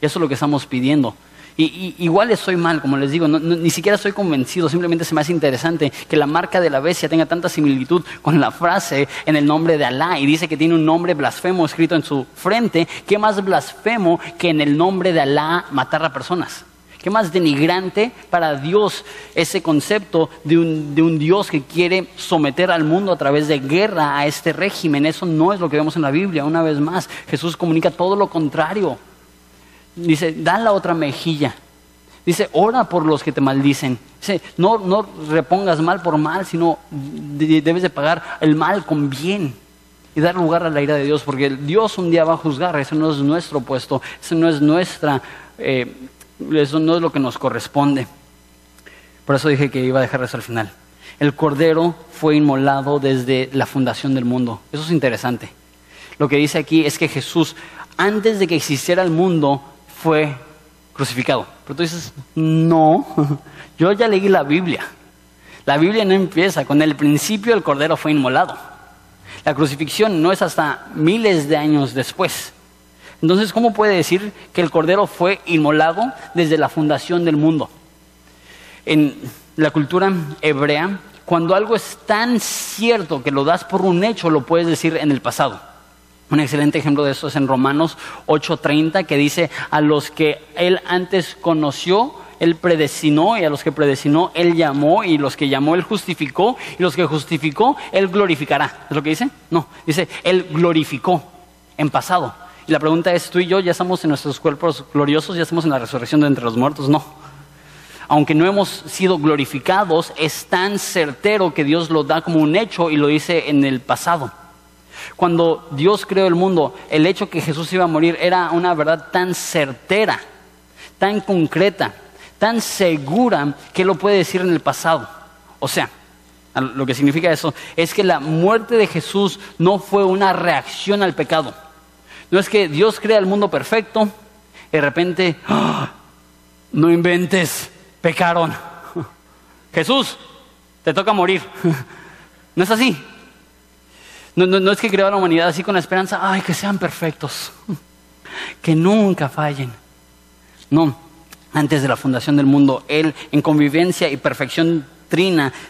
Y eso es lo que estamos pidiendo. Y, igual estoy mal, como les digo, ni siquiera estoy convencido, simplemente se me hace interesante que la marca de la bestia tenga tanta similitud con la frase en el nombre de Alá y dice que tiene un nombre blasfemo escrito en su frente. ¿Qué más blasfemo que en el nombre de Alá matar a personas? ¿Qué más denigrante para Dios ese concepto de un, Dios que quiere someter al mundo a través de guerra a este régimen? Eso no es lo que vemos en la Biblia. Una vez más, Jesús comunica todo lo contrario. Dice, da la otra mejilla. Dice, ora por los que te maldicen. Dice, no, repongas mal por mal, sino debes de pagar el mal con bien y dar lugar a la ira de Dios, porque Dios un día va a juzgar, eso no es nuestro puesto, eso no es nuestra eh, eso no es lo que nos corresponde. Por eso dije que iba a dejar eso al final. El cordero fue inmolado desde la fundación del mundo. Eso es interesante. Lo que dice aquí es que Jesús, antes de que existiera el mundo, fue crucificado. Pero tú dices, no, yo ya leí la Biblia. La Biblia no empieza con el principio el cordero fue inmolado. La crucifixión no es hasta miles de años después. Entonces, ¿cómo puede decir que el cordero fue inmolado desde la fundación del mundo? En la cultura hebrea, cuando algo es tan cierto que lo das por un hecho, lo puedes decir en el pasado. Un excelente ejemplo de eso es en Romanos 8:30, que dice, a los que él antes conoció, él predestinó, y a los que predestinó, él llamó, y los que llamó, él justificó, y los que justificó, él glorificará. ¿Es lo que dice? No, dice, él glorificó en pasado. Y la pregunta es, ¿tú y yo ya estamos en nuestros cuerpos gloriosos, ya estamos en la resurrección de entre los muertos? No. Aunque no hemos sido glorificados, es tan certero que Dios lo da como un hecho y lo dice en el pasado. Cuando Dios creó el mundo, el hecho que Jesús iba a morir era una verdad tan certera, tan concreta, tan segura que lo puede decir en el pasado. O sea, lo que significa eso es que la muerte de Jesús no fue una reacción al pecado. No es que Dios crea el mundo perfecto y de repente, ¡ah! no inventes, pecaron. Jesús, te toca morir. No es así. No, no, es que creó la humanidad así con la esperanza, ay, que sean perfectos, que nunca fallen. No, antes de la fundación del mundo, Él en convivencia y perfección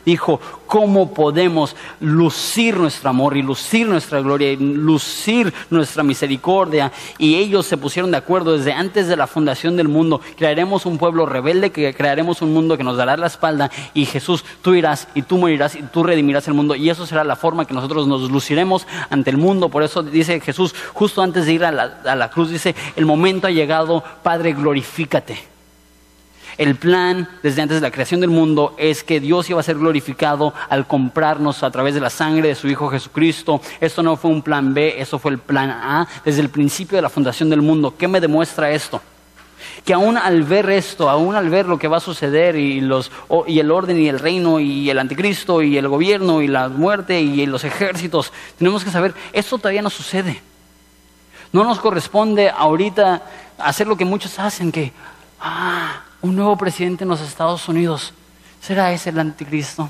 Dijo, ¿cómo podemos lucir nuestro amor y lucir nuestra gloria y lucir nuestra misericordia? Y ellos se pusieron de acuerdo desde antes de la fundación del mundo. Crearemos un pueblo rebelde, que crearemos un mundo que nos dará la espalda y Jesús, tú irás y tú morirás y tú redimirás el mundo. Y eso será la forma que nosotros nos luciremos ante el mundo. Por eso dice Jesús, justo antes de ir a la, a la cruz, dice, el momento ha llegado, Padre, glorifícate. El plan desde antes de la creación del mundo es que Dios iba a ser glorificado al comprarnos a través de la sangre de su Hijo Jesucristo. Esto no fue un plan B, eso fue el plan A desde el principio de la fundación del mundo. ¿Qué me demuestra esto? Que aún al ver esto, aún al ver lo que va a suceder y, los, y el orden y el reino y el anticristo y el gobierno y la muerte y los ejércitos, tenemos que saber, esto todavía no sucede. No nos corresponde ahorita hacer lo que muchos hacen, que, ah, un nuevo presidente en los Estados Unidos. ¿Será ese el anticristo?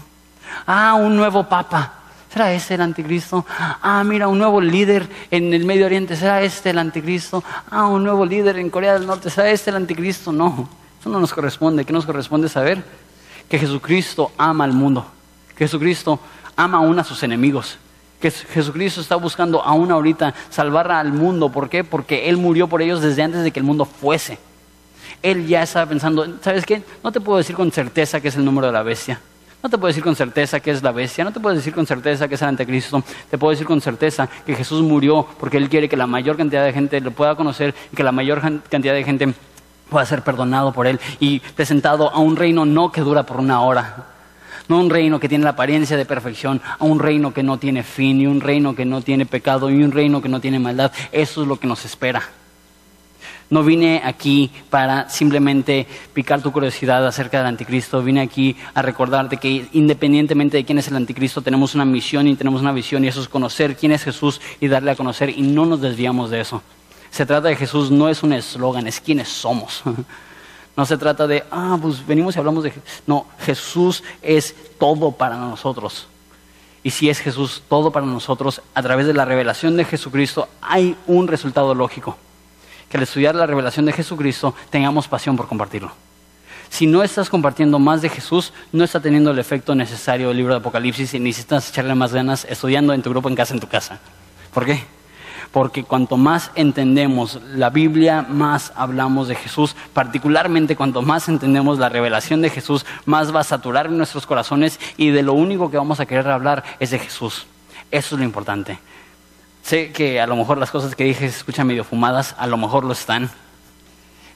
Ah, un nuevo papa. ¿Será ese el anticristo? Ah, mira, un nuevo líder en el Medio Oriente. ¿Será este el anticristo? Ah, un nuevo líder en Corea del Norte. ¿Será este el anticristo? No, eso no nos corresponde. ¿Qué nos corresponde saber? Que Jesucristo ama al mundo. Que Jesucristo ama aún a sus enemigos. Que Jesucristo está buscando aún ahorita salvar al mundo. ¿Por qué? Porque Él murió por ellos desde antes de que el mundo fuese él ya estaba pensando, ¿sabes qué? No te puedo decir con certeza que es el número de la bestia. No te puedo decir con certeza que es la bestia, no te puedo decir con certeza que es el anticristo, te puedo decir con certeza que Jesús murió porque Él quiere que la mayor cantidad de gente lo pueda conocer y que la mayor cantidad de gente pueda ser perdonado por Él y presentado a un reino no que dura por una hora, no un reino que tiene la apariencia de perfección, a un reino que no tiene fin y un reino que no tiene pecado y un reino que no tiene maldad. Eso es lo que nos espera. No vine aquí para simplemente picar tu curiosidad acerca del anticristo, vine aquí a recordarte que independientemente de quién es el anticristo, tenemos una misión y tenemos una visión y eso es conocer quién es Jesús y darle a conocer y no nos desviamos de eso. Se trata de Jesús, no es un eslogan, es quiénes somos. No se trata de, ah, pues venimos y hablamos de... No, Jesús es todo para nosotros. Y si es Jesús todo para nosotros, a través de la revelación de Jesucristo hay un resultado lógico que al estudiar la revelación de Jesucristo tengamos pasión por compartirlo. Si no estás compartiendo más de Jesús, no está teniendo el efecto necesario del libro de Apocalipsis y necesitas echarle más ganas estudiando en tu grupo en casa, en tu casa. ¿Por qué? Porque cuanto más entendemos la Biblia, más hablamos de Jesús. Particularmente cuanto más entendemos la revelación de Jesús, más va a saturar nuestros corazones y de lo único que vamos a querer hablar es de Jesús. Eso es lo importante. Sé que a lo mejor las cosas que dije se escuchan medio fumadas, a lo mejor lo están.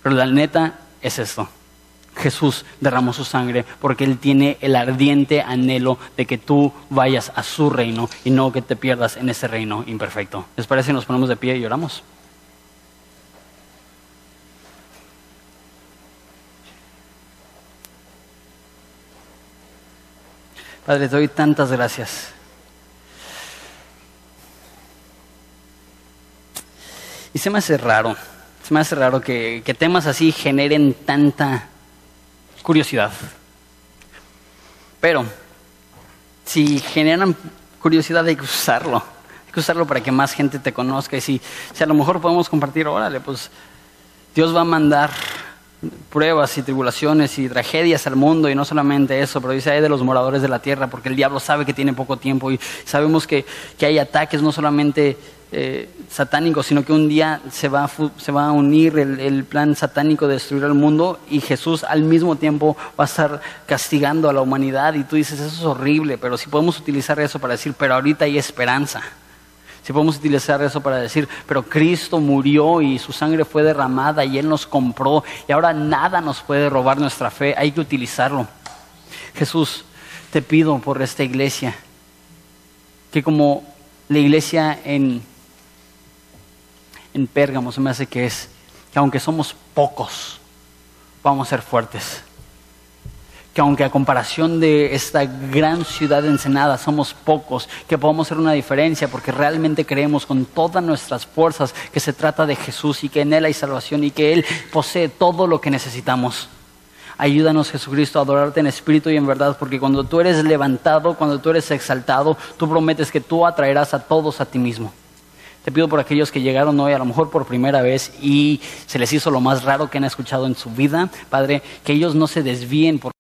Pero la neta es esto. Jesús derramó su sangre porque Él tiene el ardiente anhelo de que tú vayas a su reino y no que te pierdas en ese reino imperfecto. ¿Les parece nos ponemos de pie y oramos? Padre, te doy tantas gracias Y se me hace raro, se me hace raro que, que temas así generen tanta curiosidad. Pero si generan curiosidad hay que usarlo. Hay que usarlo para que más gente te conozca. Y si, si a lo mejor podemos compartir, órale, pues Dios va a mandar pruebas y tribulaciones y tragedias al mundo y no solamente eso, pero dice de los moradores de la tierra porque el diablo sabe que tiene poco tiempo y sabemos que, que hay ataques no solamente eh, satánicos, sino que un día se va a, se va a unir el, el, plan satánico de destruir el mundo y Jesús al mismo tiempo va a estar castigando a la humanidad y tú dices eso es horrible, pero si podemos utilizar eso para decir, pero ahorita hay esperanza. Si podemos utilizar eso para decir, pero Cristo murió y su sangre fue derramada y Él nos compró y ahora nada nos puede robar nuestra fe, hay que utilizarlo. Jesús, te pido por esta iglesia, que como la iglesia en, en Pérgamo se me hace que es, que aunque somos pocos, vamos a ser fuertes que aunque a comparación de esta gran ciudad de Ensenada somos pocos, que podamos hacer una diferencia porque realmente creemos con todas nuestras fuerzas que se trata de Jesús y que en Él hay salvación y que Él posee todo lo que necesitamos. Ayúdanos Jesucristo a adorarte en espíritu y en verdad, porque cuando tú eres levantado, cuando tú eres exaltado, tú prometes que tú atraerás a todos a ti mismo. Te pido por aquellos que llegaron hoy, a lo mejor por primera vez, y se les hizo lo más raro que han escuchado en su vida, Padre, que ellos no se desvíen por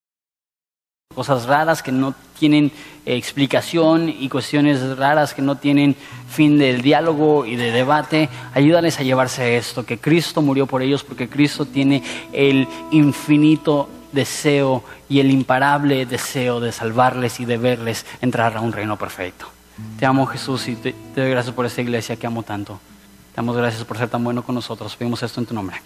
cosas raras que no tienen explicación y cuestiones raras que no tienen fin del diálogo y de debate. Ayúdales a llevarse esto, que Cristo murió por ellos porque Cristo tiene el infinito deseo y el imparable deseo de salvarles y de verles entrar a un reino perfecto. Te amo Jesús y te, doy gracias por esta iglesia que amo tanto. Te damos gracias por ser tan bueno con nosotros. Pedimos esto en tu nombre.